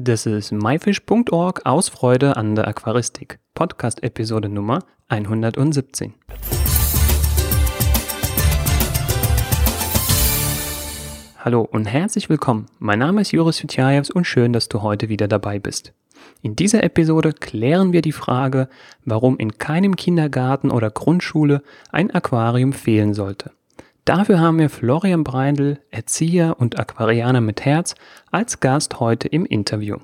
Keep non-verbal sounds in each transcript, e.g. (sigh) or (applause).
Das ist myfish.org aus Freude an der Aquaristik. Podcast-Episode Nummer 117. Hallo und herzlich willkommen. Mein Name ist Joris Jutjajews und schön, dass du heute wieder dabei bist. In dieser Episode klären wir die Frage, warum in keinem Kindergarten oder Grundschule ein Aquarium fehlen sollte. Dafür haben wir Florian Breindl, Erzieher und Aquarianer mit Herz, als Gast heute im Interview.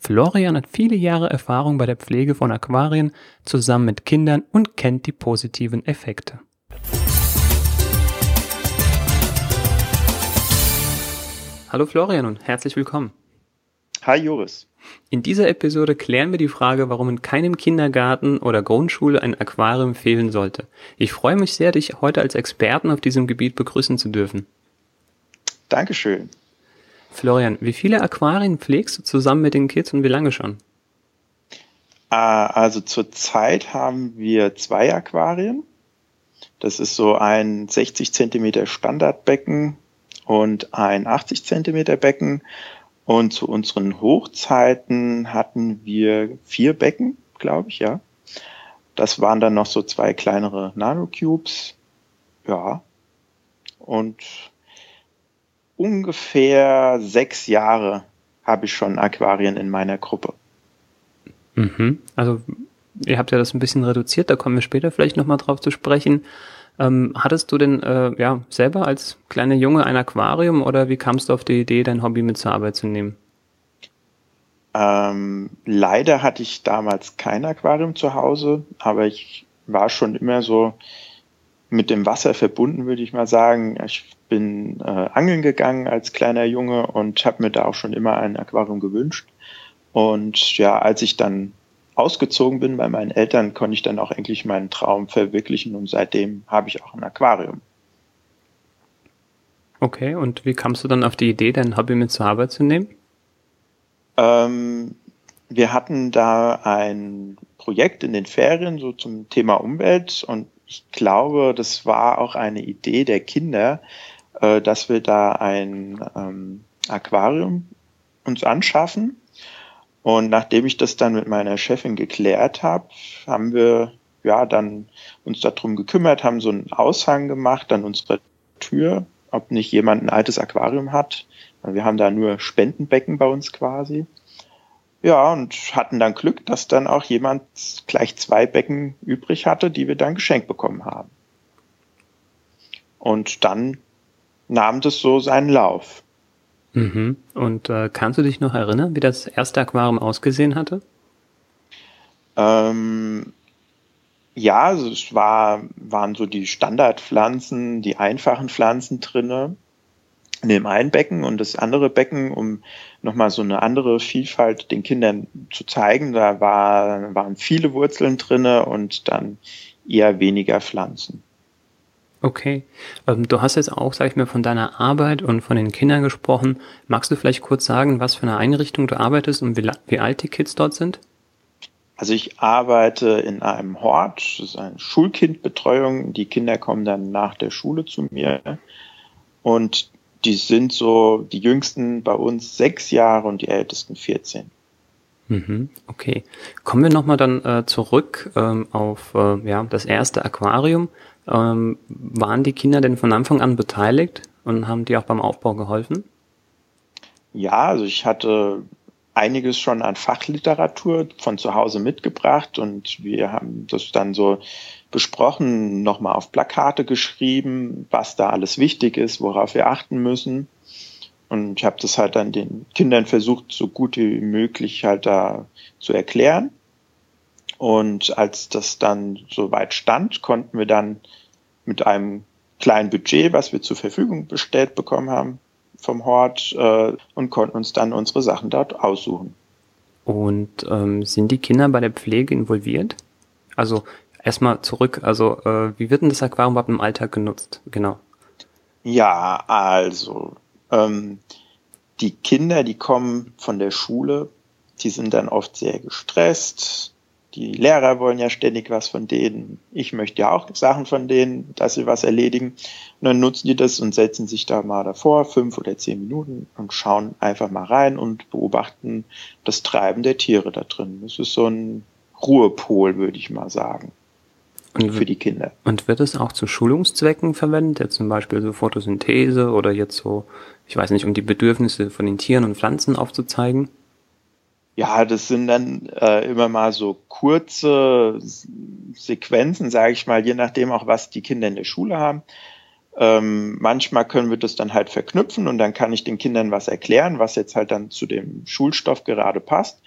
Florian hat viele Jahre Erfahrung bei der Pflege von Aquarien zusammen mit Kindern und kennt die positiven Effekte. Hallo Florian und herzlich willkommen. Hi Joris. In dieser Episode klären wir die Frage, warum in keinem Kindergarten oder Grundschule ein Aquarium fehlen sollte. Ich freue mich sehr, dich heute als Experten auf diesem Gebiet begrüßen zu dürfen. Dankeschön. Florian, wie viele Aquarien pflegst du zusammen mit den Kids und wie lange schon? Ah, also zurzeit haben wir zwei Aquarien. Das ist so ein 60 Zentimeter Standardbecken und ein 80 Zentimeter Becken und zu unseren Hochzeiten hatten wir vier Becken, glaube ich, ja. Das waren dann noch so zwei kleinere Nanocubes. Ja. Und ungefähr sechs Jahre habe ich schon Aquarien in meiner Gruppe. Mhm. Also ihr habt ja das ein bisschen reduziert, da kommen wir später vielleicht nochmal drauf zu sprechen. Ähm, hattest du denn äh, ja selber als kleiner Junge ein Aquarium oder wie kamst du auf die Idee, dein Hobby mit zur Arbeit zu nehmen? Ähm, leider hatte ich damals kein Aquarium zu Hause, aber ich war schon immer so mit dem Wasser verbunden, würde ich mal sagen. Ich bin äh, angeln gegangen als kleiner Junge und habe mir da auch schon immer ein Aquarium gewünscht. Und ja, als ich dann ausgezogen bin bei meinen Eltern, konnte ich dann auch endlich meinen Traum verwirklichen und seitdem habe ich auch ein Aquarium. Okay, und wie kamst du dann auf die Idee, dein Hobby mit zur Arbeit zu nehmen? Ähm, wir hatten da ein Projekt in den Ferien so zum Thema Umwelt und ich glaube, das war auch eine Idee der Kinder, äh, dass wir da ein ähm, Aquarium uns anschaffen und nachdem ich das dann mit meiner Chefin geklärt habe, haben wir ja dann uns darum gekümmert, haben so einen Aushang gemacht an unserer Tür, ob nicht jemand ein altes Aquarium hat. Wir haben da nur Spendenbecken bei uns quasi. Ja, und hatten dann Glück, dass dann auch jemand gleich zwei Becken übrig hatte, die wir dann geschenkt bekommen haben. Und dann nahm das so seinen Lauf. Mhm. Und äh, kannst du dich noch erinnern, wie das erste Aquarium ausgesehen hatte? Ähm, ja, also es war, waren so die Standardpflanzen, die einfachen Pflanzen drinne in dem einen Becken und das andere Becken, um nochmal so eine andere Vielfalt den Kindern zu zeigen. Da war, waren viele Wurzeln drinne und dann eher weniger Pflanzen. Okay. Ähm, du hast jetzt auch, sag ich mal, von deiner Arbeit und von den Kindern gesprochen. Magst du vielleicht kurz sagen, was für eine Einrichtung du arbeitest und wie, wie alt die Kids dort sind? Also ich arbeite in einem Hort, das ist eine Schulkindbetreuung. Die Kinder kommen dann nach der Schule zu mir und die sind so die jüngsten bei uns sechs Jahre und die ältesten 14. Mhm, okay. Kommen wir nochmal dann äh, zurück ähm, auf äh, ja, das erste Aquarium. Ähm, waren die Kinder denn von Anfang an beteiligt und haben die auch beim Aufbau geholfen? Ja, also ich hatte einiges schon an Fachliteratur von zu Hause mitgebracht und wir haben das dann so besprochen, nochmal auf Plakate geschrieben, was da alles wichtig ist, worauf wir achten müssen. Und ich habe das halt dann den Kindern versucht, so gut wie möglich halt da zu erklären. Und als das dann soweit stand, konnten wir dann mit einem kleinen Budget, was wir zur Verfügung gestellt bekommen haben vom Hort, äh, und konnten uns dann unsere Sachen dort aussuchen. Und ähm, sind die Kinder bei der Pflege involviert? Also erstmal zurück, also äh, wie wird denn das Aquarium überhaupt im Alltag genutzt? Genau. Ja, also ähm, die Kinder, die kommen von der Schule, die sind dann oft sehr gestresst, die Lehrer wollen ja ständig was von denen. Ich möchte ja auch Sachen von denen, dass sie was erledigen. Und dann nutzen die das und setzen sich da mal davor, fünf oder zehn Minuten und schauen einfach mal rein und beobachten das Treiben der Tiere da drin. Das ist so ein Ruhepol, würde ich mal sagen. Und für die Kinder. Und wird es auch zu Schulungszwecken verwendet, jetzt zum Beispiel so Photosynthese oder jetzt so, ich weiß nicht, um die Bedürfnisse von den Tieren und Pflanzen aufzuzeigen? Ja, das sind dann äh, immer mal so kurze Sequenzen, sage ich mal, je nachdem auch, was die Kinder in der Schule haben. Ähm, manchmal können wir das dann halt verknüpfen und dann kann ich den Kindern was erklären, was jetzt halt dann zu dem Schulstoff gerade passt.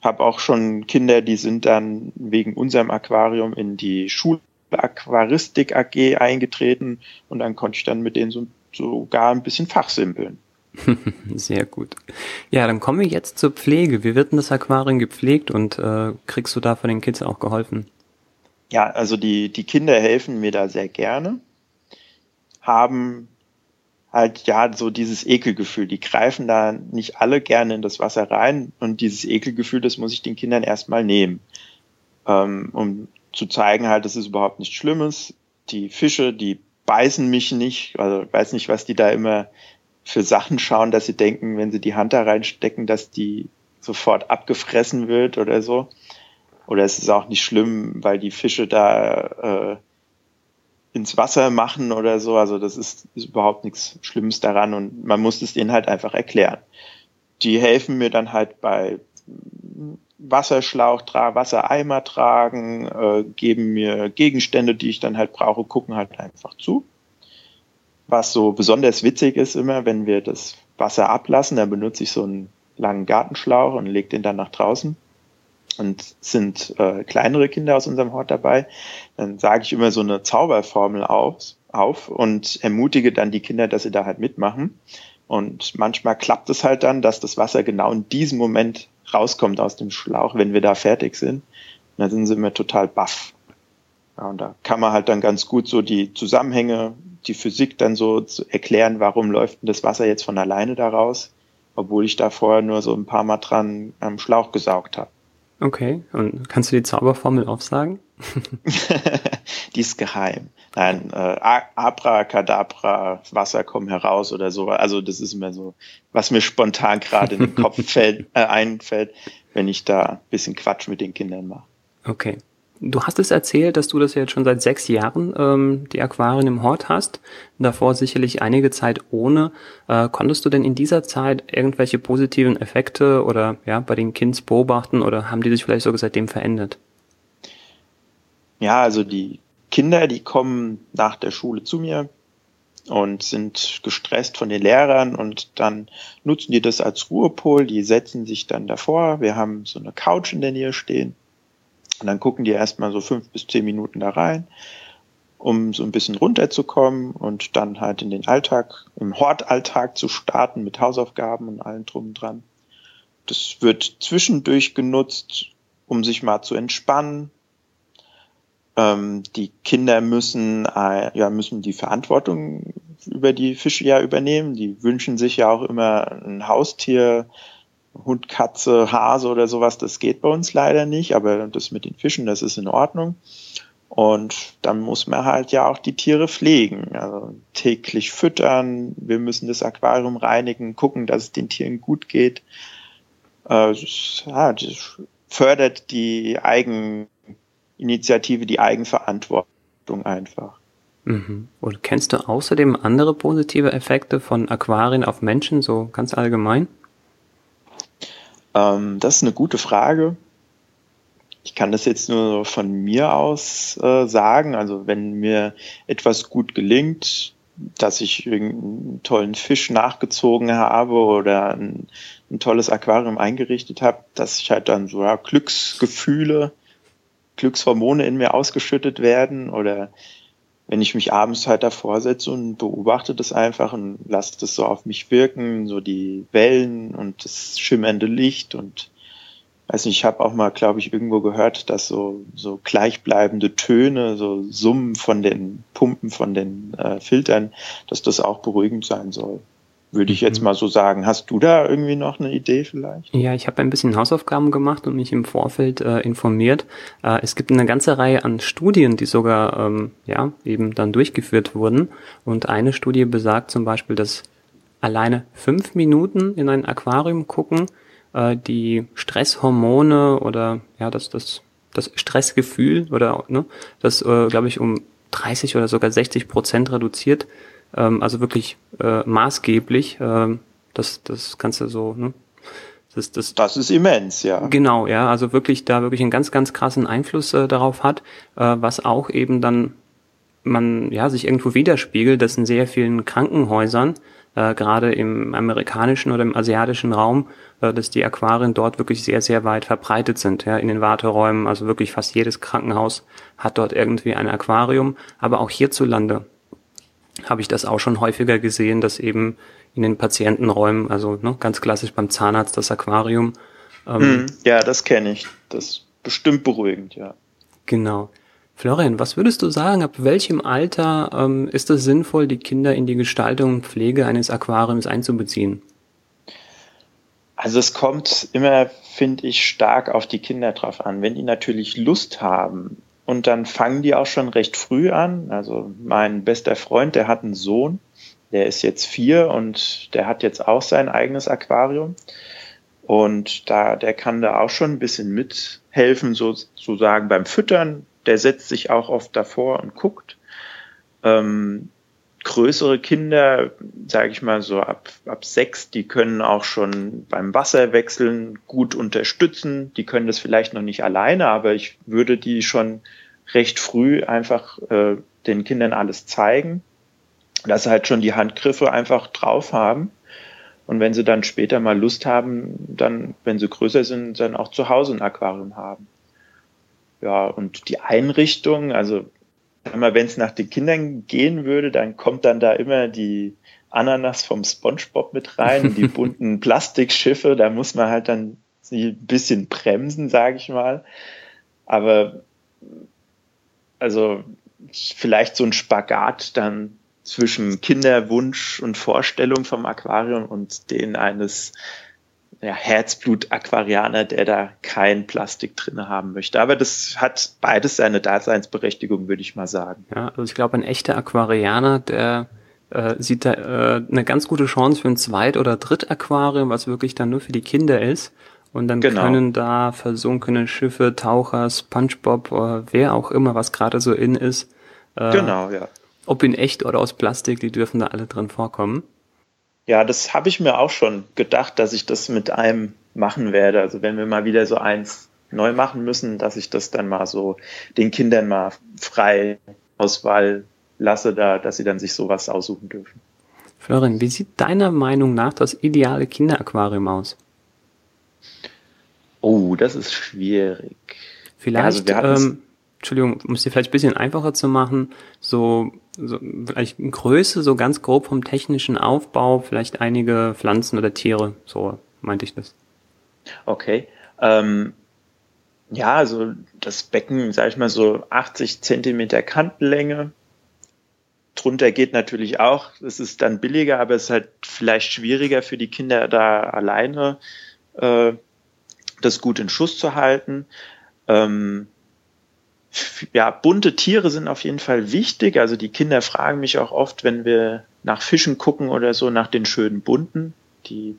Hab auch schon Kinder, die sind dann wegen unserem Aquarium in die Schulaquaristik AG eingetreten und dann konnte ich dann mit denen so, sogar ein bisschen fachsimpeln. (laughs) Sehr gut. Ja, dann kommen wir jetzt zur Pflege. Wie wird denn das Aquarium gepflegt und äh, kriegst du da von den Kids auch geholfen? Ja, also die, die Kinder helfen mir da sehr gerne, haben halt ja so dieses Ekelgefühl. Die greifen da nicht alle gerne in das Wasser rein und dieses Ekelgefühl, das muss ich den Kindern erstmal nehmen, ähm, um zu zeigen halt, das ist überhaupt nichts Schlimmes. Die Fische, die beißen mich nicht, also weiß nicht, was die da immer für Sachen schauen, dass sie denken, wenn sie die Hand da reinstecken, dass die sofort abgefressen wird oder so. Oder es ist auch nicht schlimm, weil die Fische da äh, ins Wasser machen oder so. Also das ist, ist überhaupt nichts Schlimmes daran und man muss es denen halt einfach erklären. Die helfen mir dann halt bei Wasserschlauch tragen, Wassereimer tragen, äh, geben mir Gegenstände, die ich dann halt brauche, gucken halt einfach zu. Was so besonders witzig ist immer, wenn wir das Wasser ablassen, dann benutze ich so einen langen Gartenschlauch und lege den dann nach draußen. Und sind äh, kleinere Kinder aus unserem Hort dabei, dann sage ich immer so eine Zauberformel auf, auf und ermutige dann die Kinder, dass sie da halt mitmachen. Und manchmal klappt es halt dann, dass das Wasser genau in diesem Moment rauskommt aus dem Schlauch, wenn wir da fertig sind. Und dann sind sie immer total baff. Ja, und da kann man halt dann ganz gut so die Zusammenhänge die Physik dann so zu erklären, warum läuft denn das Wasser jetzt von alleine da raus, obwohl ich da vorher nur so ein paar Mal dran am Schlauch gesaugt habe. Okay, und kannst du die Zauberformel aufsagen? (laughs) die ist geheim. Nein, äh, Abracadabra, Wasser kommen heraus oder so. Also das ist immer so, was mir spontan gerade in den Kopf (laughs) fällt, äh, einfällt, wenn ich da ein bisschen Quatsch mit den Kindern mache. Okay. Du hast es erzählt, dass du das jetzt schon seit sechs Jahren ähm, die Aquarien im Hort hast. Davor sicherlich einige Zeit ohne. Äh, konntest du denn in dieser Zeit irgendwelche positiven Effekte oder ja bei den Kids beobachten oder haben die sich vielleicht sogar seitdem verändert? Ja, also die Kinder, die kommen nach der Schule zu mir und sind gestresst von den Lehrern und dann nutzen die das als Ruhepol. Die setzen sich dann davor. Wir haben so eine Couch in der Nähe stehen und dann gucken die erstmal so fünf bis zehn Minuten da rein, um so ein bisschen runterzukommen und dann halt in den Alltag, im Hortalltag zu starten mit Hausaufgaben und allem drum und dran. Das wird zwischendurch genutzt, um sich mal zu entspannen. Ähm, die Kinder müssen, äh, ja, müssen die Verantwortung über die Fische ja übernehmen. Die wünschen sich ja auch immer ein Haustier, Hund, Katze, Hase oder sowas, das geht bei uns leider nicht, aber das mit den Fischen, das ist in Ordnung. Und dann muss man halt ja auch die Tiere pflegen, also täglich füttern, wir müssen das Aquarium reinigen, gucken, dass es den Tieren gut geht. Ja, das fördert die Eigeninitiative, die Eigenverantwortung einfach. Mhm. Und kennst du außerdem andere positive Effekte von Aquarien auf Menschen, so ganz allgemein? Ähm, das ist eine gute Frage. Ich kann das jetzt nur von mir aus äh, sagen. Also wenn mir etwas gut gelingt, dass ich irgendeinen tollen Fisch nachgezogen habe oder ein, ein tolles Aquarium eingerichtet habe, dass ich halt dann so ja, Glücksgefühle, Glückshormone in mir ausgeschüttet werden oder wenn ich mich abends halt davor setze und beobachte das einfach und lasse das so auf mich wirken, so die Wellen und das schimmernde Licht und weiß nicht, ich habe auch mal, glaube ich, irgendwo gehört, dass so, so gleichbleibende Töne, so Summen von den Pumpen, von den äh, Filtern, dass das auch beruhigend sein soll. Würde ich jetzt mhm. mal so sagen. Hast du da irgendwie noch eine Idee vielleicht? Ja, ich habe ein bisschen Hausaufgaben gemacht und mich im Vorfeld äh, informiert. Äh, es gibt eine ganze Reihe an Studien, die sogar ähm, ja eben dann durchgeführt wurden. Und eine Studie besagt zum Beispiel, dass alleine fünf Minuten in ein Aquarium gucken, äh, die Stresshormone oder ja das das das Stressgefühl oder ne, das äh, glaube ich um 30 oder sogar 60 Prozent reduziert ähm, also wirklich äh, maßgeblich. Ähm, das, das Ganze so, ne? Das, das, das ist immens, ja. Genau, ja. Also wirklich da wirklich einen ganz, ganz krassen Einfluss äh, darauf hat, äh, was auch eben dann man ja sich irgendwo widerspiegelt, dass in sehr vielen Krankenhäusern, äh, gerade im amerikanischen oder im asiatischen Raum, äh, dass die Aquarien dort wirklich sehr, sehr weit verbreitet sind, ja, in den Warteräumen. Also wirklich fast jedes Krankenhaus hat dort irgendwie ein Aquarium, aber auch hierzulande habe ich das auch schon häufiger gesehen, dass eben in den Patientenräumen, also ne, ganz klassisch beim Zahnarzt das Aquarium. Ähm, mm, ja, das kenne ich. Das ist bestimmt beruhigend, ja. Genau. Florian, was würdest du sagen, ab welchem Alter ähm, ist es sinnvoll, die Kinder in die Gestaltung und Pflege eines Aquariums einzubeziehen? Also es kommt immer, finde ich, stark auf die Kinder drauf an. Wenn die natürlich Lust haben, und dann fangen die auch schon recht früh an. Also mein bester Freund, der hat einen Sohn, der ist jetzt vier und der hat jetzt auch sein eigenes Aquarium. Und da, der kann da auch schon ein bisschen mithelfen, sozusagen beim Füttern. Der setzt sich auch oft davor und guckt. Ähm, größere Kinder, sage ich mal so ab, ab sechs, die können auch schon beim Wasserwechseln gut unterstützen. Die können das vielleicht noch nicht alleine, aber ich würde die schon recht früh einfach äh, den Kindern alles zeigen, dass sie halt schon die Handgriffe einfach drauf haben. Und wenn sie dann später mal Lust haben, dann, wenn sie größer sind, dann auch zu Hause ein Aquarium haben. Ja, und die Einrichtung, also wenn es nach den Kindern gehen würde, dann kommt dann da immer die Ananas vom SpongeBob mit rein, die (laughs) bunten Plastikschiffe, da muss man halt dann ein bisschen bremsen, sage ich mal. Aber also vielleicht so ein Spagat dann zwischen Kinderwunsch und Vorstellung vom Aquarium und den eines ja, Herzblut-Aquarianer, der da kein Plastik drin haben möchte. Aber das hat beides seine Daseinsberechtigung, würde ich mal sagen. Ja, also ich glaube, ein echter Aquarianer, der äh, sieht da äh, eine ganz gute Chance für ein Zweit- oder Dritt-Aquarium, was wirklich dann nur für die Kinder ist. Und dann genau. können da versunkene Schiffe, Taucher, SpongeBob oder wer auch immer, was gerade so in ist. Äh, genau, ja. Ob in echt oder aus Plastik, die dürfen da alle drin vorkommen. Ja, das habe ich mir auch schon gedacht, dass ich das mit einem machen werde. Also wenn wir mal wieder so eins neu machen müssen, dass ich das dann mal so den Kindern mal frei Auswahl lasse, da, dass sie dann sich sowas aussuchen dürfen. Florian, wie sieht deiner Meinung nach das ideale Kinderaquarium aus? Oh, das ist schwierig. Vielleicht, ja, also ähm, Entschuldigung, um es dir vielleicht ein bisschen einfacher zu machen, so, so vielleicht Größe, so ganz grob vom technischen Aufbau, vielleicht einige Pflanzen oder Tiere, so meinte ich das. Okay. Ähm, ja, also das Becken, sag ich mal, so 80 Zentimeter Kantenlänge. Drunter geht natürlich auch, es ist dann billiger, aber es ist halt vielleicht schwieriger für die Kinder da alleine äh, das gut in Schuss zu halten. Ähm, ja, bunte Tiere sind auf jeden Fall wichtig. Also die Kinder fragen mich auch oft, wenn wir nach Fischen gucken oder so, nach den schönen bunten. Die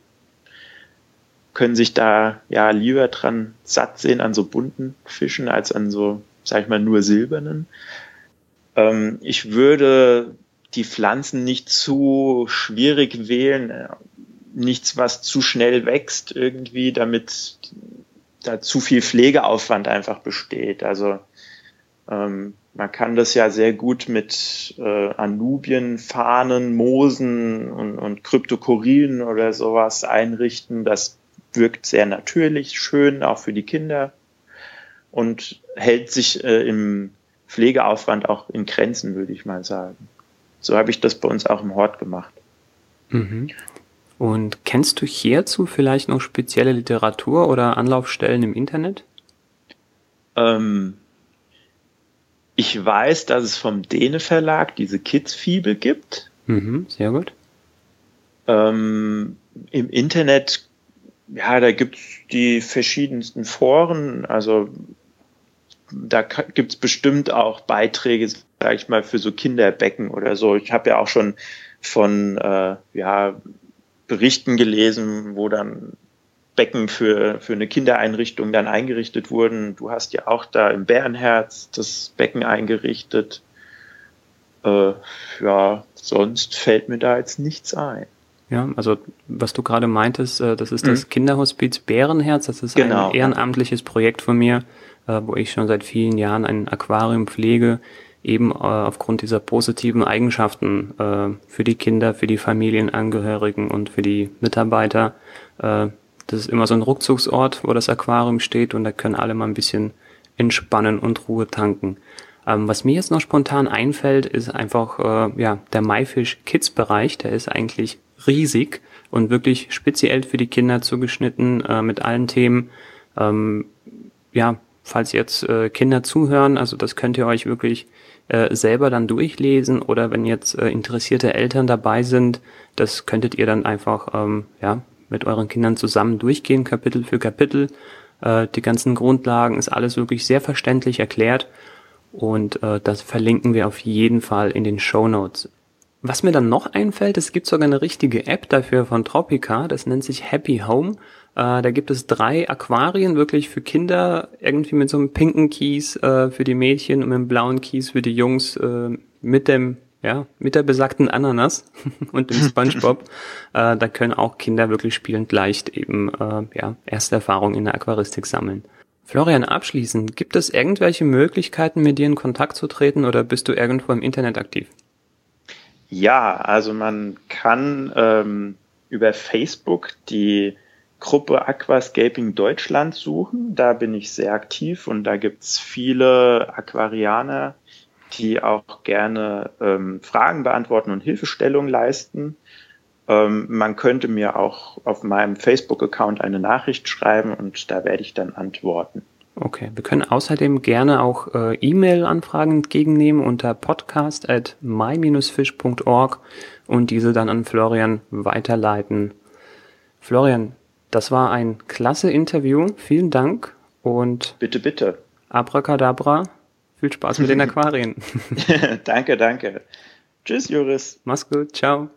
können sich da ja lieber dran satt sehen an so bunten Fischen als an so, sag ich mal, nur silbernen. Ähm, ich würde die Pflanzen nicht zu schwierig wählen nichts, was zu schnell wächst irgendwie, damit da zu viel Pflegeaufwand einfach besteht. Also ähm, man kann das ja sehr gut mit äh, Anubien, Fahnen, Moosen und, und Kryptokorien oder sowas einrichten. Das wirkt sehr natürlich, schön, auch für die Kinder und hält sich äh, im Pflegeaufwand auch in Grenzen, würde ich mal sagen. So habe ich das bei uns auch im Hort gemacht. Mhm. Und kennst du hierzu vielleicht noch spezielle Literatur oder Anlaufstellen im Internet? Ähm, ich weiß, dass es vom Dene Verlag diese Kids-Fibel gibt. Mhm, sehr gut. Ähm, Im Internet, ja, da gibt es die verschiedensten Foren. Also da gibt es bestimmt auch Beiträge, sage ich mal, für so Kinderbecken oder so. Ich habe ja auch schon von äh, ja, Berichten gelesen, wo dann Becken für, für eine Kindereinrichtung dann eingerichtet wurden. Du hast ja auch da im Bärenherz das Becken eingerichtet. Äh, ja, sonst fällt mir da jetzt nichts ein. Ja, also was du gerade meintest, äh, das ist das mhm. Kinderhospiz Bärenherz. Das ist genau. ein ehrenamtliches Projekt von mir, äh, wo ich schon seit vielen Jahren ein Aquarium pflege, eben äh, aufgrund dieser positiven Eigenschaften für die Kinder, für die Familienangehörigen und für die Mitarbeiter. Das ist immer so ein Rückzugsort, wo das Aquarium steht und da können alle mal ein bisschen entspannen und Ruhe tanken. Ähm, was mir jetzt noch spontan einfällt, ist einfach äh, ja der Maifisch Kids Bereich. Der ist eigentlich riesig und wirklich speziell für die Kinder zugeschnitten äh, mit allen Themen. Ähm, ja, falls jetzt äh, Kinder zuhören, also das könnt ihr euch wirklich äh, selber dann durchlesen oder wenn jetzt äh, interessierte Eltern dabei sind, das könntet ihr dann einfach ähm, ja mit euren Kindern zusammen durchgehen, Kapitel für Kapitel. Äh, die ganzen Grundlagen ist alles wirklich sehr verständlich erklärt und äh, das verlinken wir auf jeden Fall in den Show Notes. Was mir dann noch einfällt, es gibt sogar eine richtige App dafür von Tropica, das nennt sich Happy Home. Äh, da gibt es drei Aquarien wirklich für Kinder, irgendwie mit so einem pinken Kies äh, für die Mädchen und mit einem blauen Kies für die Jungs, äh, mit dem ja, mit der besagten Ananas (laughs) und dem SpongeBob, (laughs) äh, da können auch Kinder wirklich spielend leicht eben äh, ja, erste Erfahrungen in der Aquaristik sammeln. Florian, abschließend, gibt es irgendwelche Möglichkeiten, mit dir in Kontakt zu treten oder bist du irgendwo im Internet aktiv? Ja, also man kann ähm, über Facebook die Gruppe Aquascaping Deutschland suchen. Da bin ich sehr aktiv und da gibt's viele Aquarianer, die auch gerne ähm, Fragen beantworten und Hilfestellung leisten. Ähm, man könnte mir auch auf meinem Facebook-Account eine Nachricht schreiben und da werde ich dann antworten. Okay, wir können außerdem gerne auch äh, E-Mail-Anfragen entgegennehmen unter podcast at my-fish.org und diese dann an Florian weiterleiten. Florian, das war ein klasse Interview. Vielen Dank und bitte, bitte. Abracadabra. Viel Spaß mit den (laughs) Aquarien. (laughs) danke, danke. Tschüss, Joris. Mach's gut. Ciao.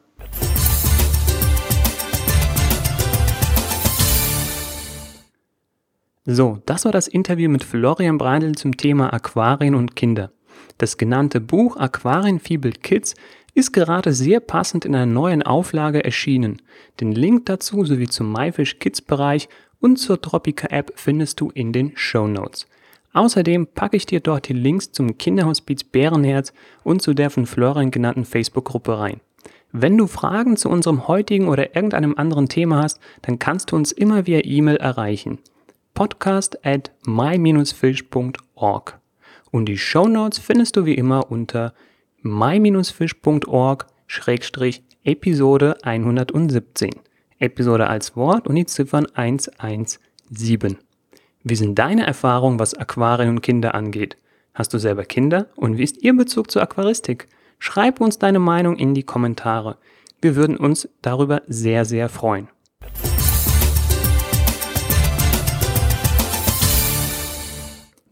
So, das war das Interview mit Florian Breindl zum Thema Aquarien und Kinder. Das genannte Buch Aquarienfibel Kids ist gerade sehr passend in einer neuen Auflage erschienen. Den Link dazu sowie zum MyFish Kids Bereich und zur Tropica App findest du in den Show Notes. Außerdem packe ich dir dort die Links zum Kinderhospiz Bärenherz und zu der von Florian genannten Facebook-Gruppe rein. Wenn du Fragen zu unserem heutigen oder irgendeinem anderen Thema hast, dann kannst du uns immer via E-Mail erreichen. Podcast at my-fish.org. Und die Show Notes findest du wie immer unter my-fish.org-episode 117. Episode als Wort und die Ziffern 117. Wie sind deine Erfahrungen, was Aquarien und Kinder angeht? Hast du selber Kinder und wie ist ihr Bezug zur Aquaristik? Schreib uns deine Meinung in die Kommentare. Wir würden uns darüber sehr, sehr freuen.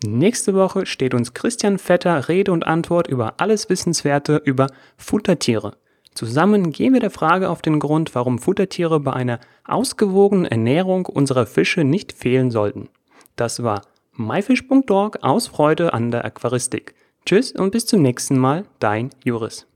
Nächste Woche steht uns Christian Vetter Rede und Antwort über alles Wissenswerte über Futtertiere. Zusammen gehen wir der Frage auf den Grund, warum Futtertiere bei einer ausgewogenen Ernährung unserer Fische nicht fehlen sollten. Das war myfish.org aus Freude an der Aquaristik. Tschüss und bis zum nächsten Mal, dein Juris.